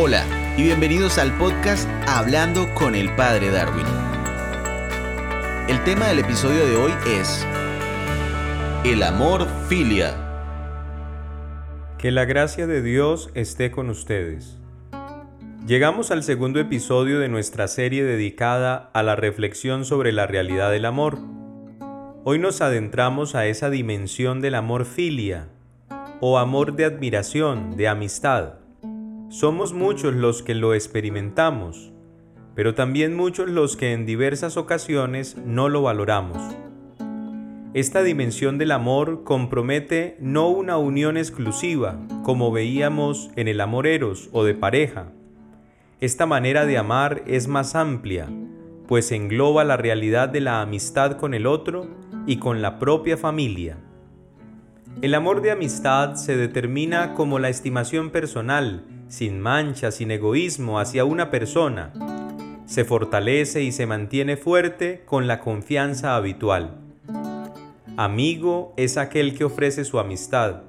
Hola y bienvenidos al podcast Hablando con el Padre Darwin. El tema del episodio de hoy es El amor filia. Que la gracia de Dios esté con ustedes. Llegamos al segundo episodio de nuestra serie dedicada a la reflexión sobre la realidad del amor. Hoy nos adentramos a esa dimensión del amor filia, o amor de admiración, de amistad. Somos muchos los que lo experimentamos, pero también muchos los que en diversas ocasiones no lo valoramos. Esta dimensión del amor compromete no una unión exclusiva, como veíamos en el amor eros o de pareja. Esta manera de amar es más amplia, pues engloba la realidad de la amistad con el otro y con la propia familia. El amor de amistad se determina como la estimación personal, sin mancha, sin egoísmo hacia una persona. Se fortalece y se mantiene fuerte con la confianza habitual. Amigo es aquel que ofrece su amistad.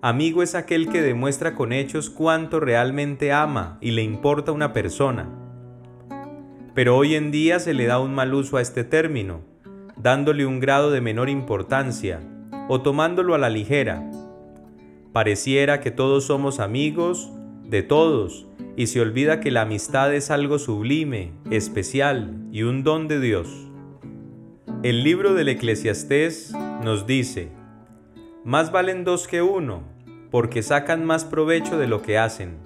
Amigo es aquel que demuestra con hechos cuánto realmente ama y le importa una persona. Pero hoy en día se le da un mal uso a este término, dándole un grado de menor importancia o tomándolo a la ligera. Pareciera que todos somos amigos de todos y se olvida que la amistad es algo sublime, especial y un don de Dios. El libro del Eclesiastés nos dice, más valen dos que uno, porque sacan más provecho de lo que hacen.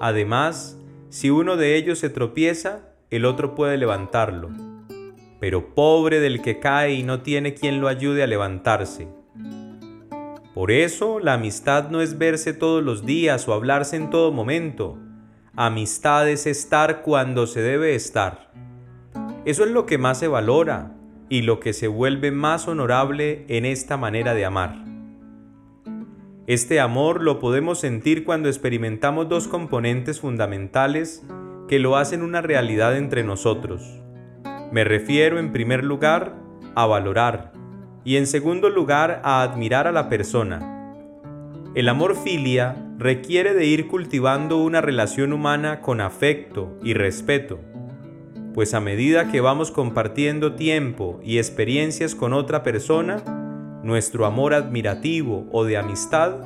Además, si uno de ellos se tropieza, el otro puede levantarlo. Pero pobre del que cae y no tiene quien lo ayude a levantarse. Por eso la amistad no es verse todos los días o hablarse en todo momento. Amistad es estar cuando se debe estar. Eso es lo que más se valora y lo que se vuelve más honorable en esta manera de amar. Este amor lo podemos sentir cuando experimentamos dos componentes fundamentales que lo hacen una realidad entre nosotros. Me refiero en primer lugar a valorar y en segundo lugar a admirar a la persona. El amor filia requiere de ir cultivando una relación humana con afecto y respeto, pues a medida que vamos compartiendo tiempo y experiencias con otra persona, nuestro amor admirativo o de amistad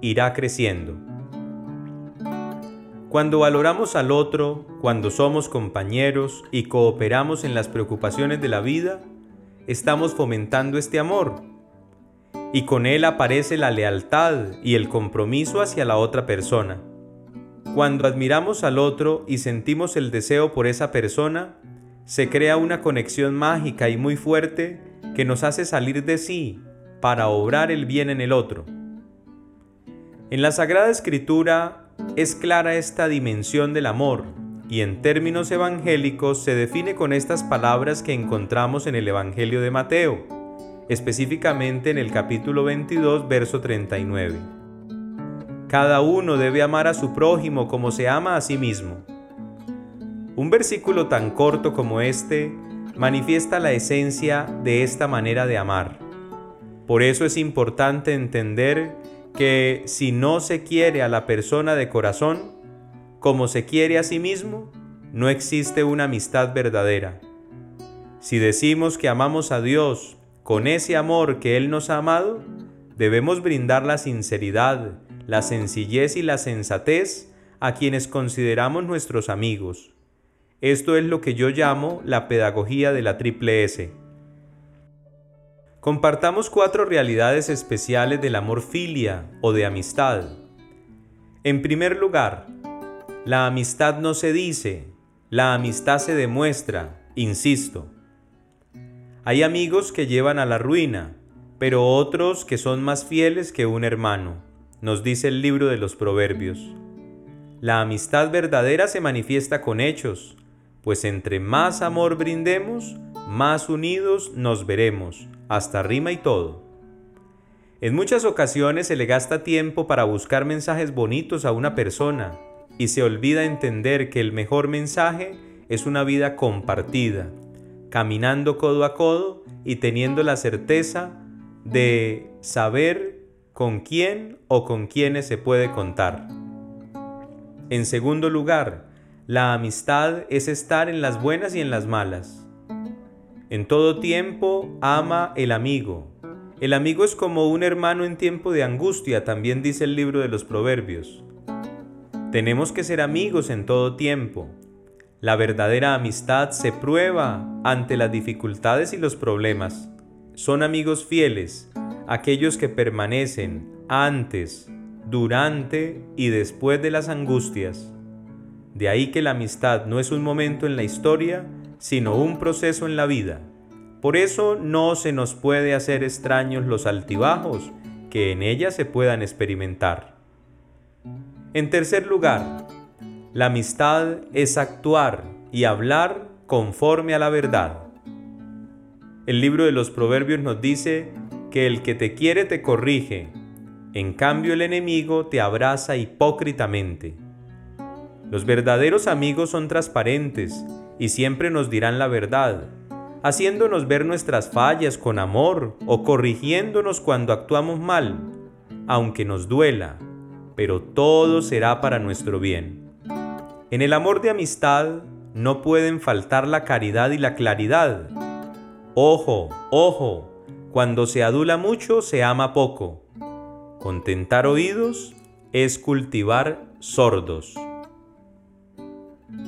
irá creciendo. Cuando valoramos al otro, cuando somos compañeros y cooperamos en las preocupaciones de la vida, estamos fomentando este amor. Y con él aparece la lealtad y el compromiso hacia la otra persona. Cuando admiramos al otro y sentimos el deseo por esa persona, se crea una conexión mágica y muy fuerte que nos hace salir de sí para obrar el bien en el otro. En la Sagrada Escritura es clara esta dimensión del amor y en términos evangélicos se define con estas palabras que encontramos en el Evangelio de Mateo, específicamente en el capítulo 22, verso 39. Cada uno debe amar a su prójimo como se ama a sí mismo. Un versículo tan corto como este manifiesta la esencia de esta manera de amar. Por eso es importante entender que si no se quiere a la persona de corazón, como se quiere a sí mismo, no existe una amistad verdadera. Si decimos que amamos a Dios con ese amor que Él nos ha amado, debemos brindar la sinceridad, la sencillez y la sensatez a quienes consideramos nuestros amigos. Esto es lo que yo llamo la pedagogía de la triple S. Compartamos cuatro realidades especiales del amor filia o de amistad. En primer lugar, la amistad no se dice, la amistad se demuestra, insisto. Hay amigos que llevan a la ruina, pero otros que son más fieles que un hermano, nos dice el libro de los Proverbios. La amistad verdadera se manifiesta con hechos, pues entre más amor brindemos, más unidos nos veremos, hasta rima y todo. En muchas ocasiones se le gasta tiempo para buscar mensajes bonitos a una persona, y se olvida entender que el mejor mensaje es una vida compartida, caminando codo a codo y teniendo la certeza de saber con quién o con quiénes se puede contar. En segundo lugar, la amistad es estar en las buenas y en las malas. En todo tiempo ama el amigo. El amigo es como un hermano en tiempo de angustia, también dice el libro de los Proverbios. Tenemos que ser amigos en todo tiempo. La verdadera amistad se prueba ante las dificultades y los problemas. Son amigos fieles, aquellos que permanecen antes, durante y después de las angustias. De ahí que la amistad no es un momento en la historia, sino un proceso en la vida. Por eso no se nos puede hacer extraños los altibajos que en ella se puedan experimentar. En tercer lugar, la amistad es actuar y hablar conforme a la verdad. El libro de los Proverbios nos dice que el que te quiere te corrige, en cambio el enemigo te abraza hipócritamente. Los verdaderos amigos son transparentes y siempre nos dirán la verdad, haciéndonos ver nuestras fallas con amor o corrigiéndonos cuando actuamos mal, aunque nos duela, pero todo será para nuestro bien. En el amor de amistad no pueden faltar la caridad y la claridad. Ojo, ojo, cuando se adula mucho se ama poco. Contentar oídos es cultivar sordos.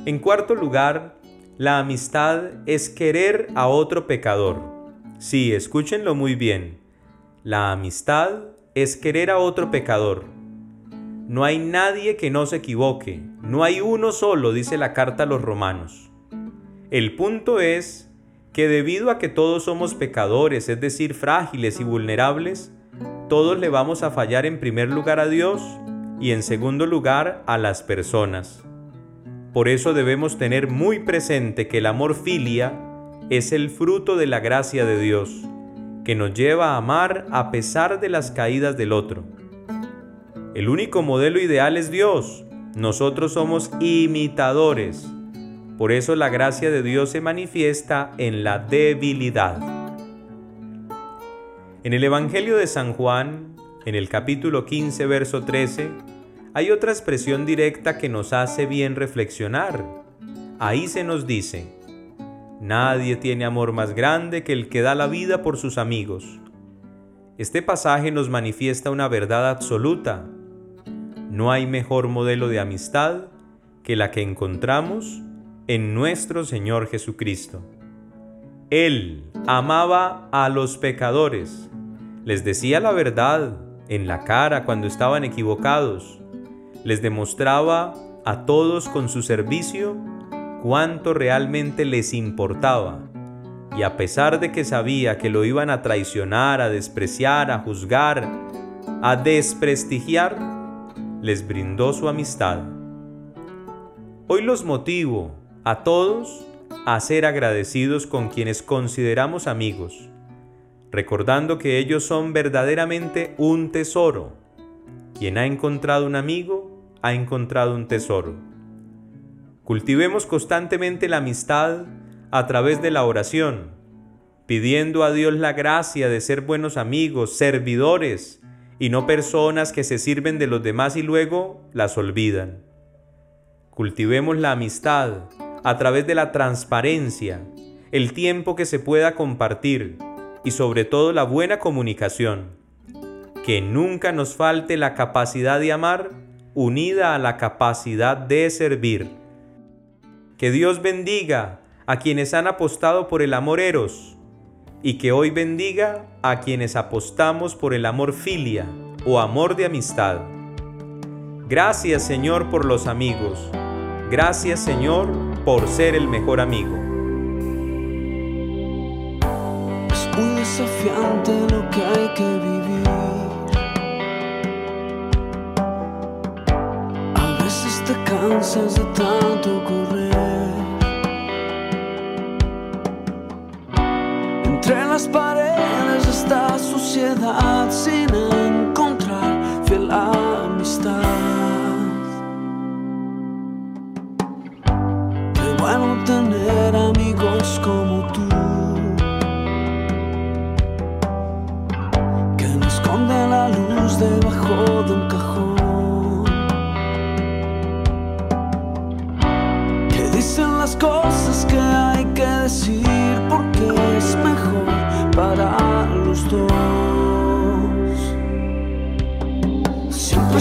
En cuarto lugar, la amistad es querer a otro pecador. Sí, escúchenlo muy bien. La amistad es querer a otro pecador. No hay nadie que no se equivoque, no hay uno solo, dice la carta a los romanos. El punto es que debido a que todos somos pecadores, es decir, frágiles y vulnerables, todos le vamos a fallar en primer lugar a Dios y en segundo lugar a las personas. Por eso debemos tener muy presente que el amor filia es el fruto de la gracia de Dios, que nos lleva a amar a pesar de las caídas del otro. El único modelo ideal es Dios, nosotros somos imitadores. Por eso la gracia de Dios se manifiesta en la debilidad. En el Evangelio de San Juan, en el capítulo 15, verso 13, hay otra expresión directa que nos hace bien reflexionar. Ahí se nos dice, Nadie tiene amor más grande que el que da la vida por sus amigos. Este pasaje nos manifiesta una verdad absoluta. No hay mejor modelo de amistad que la que encontramos en nuestro Señor Jesucristo. Él amaba a los pecadores, les decía la verdad en la cara cuando estaban equivocados, les demostraba a todos con su servicio cuánto realmente les importaba. Y a pesar de que sabía que lo iban a traicionar, a despreciar, a juzgar, a desprestigiar, les brindó su amistad. Hoy los motivo a todos a ser agradecidos con quienes consideramos amigos, recordando que ellos son verdaderamente un tesoro. Quien ha encontrado un amigo ha encontrado un tesoro. Cultivemos constantemente la amistad a través de la oración, pidiendo a Dios la gracia de ser buenos amigos, servidores, y no personas que se sirven de los demás y luego las olvidan. Cultivemos la amistad a través de la transparencia, el tiempo que se pueda compartir y sobre todo la buena comunicación. Que nunca nos falte la capacidad de amar unida a la capacidad de servir. Que Dios bendiga a quienes han apostado por el amor eros y que hoy bendiga a quienes apostamos por el amor filia o amor de amistad. Gracias Señor por los amigos. Gracias Señor por ser el mejor amigo. Es muy desafiante lo que hay que vivir. cansas de tanto correr. Esta sociedad sin encontrar fiel amistad. Qué bueno tener amigos como tú. Que no esconde la luz debajo de un cajón. walls. Super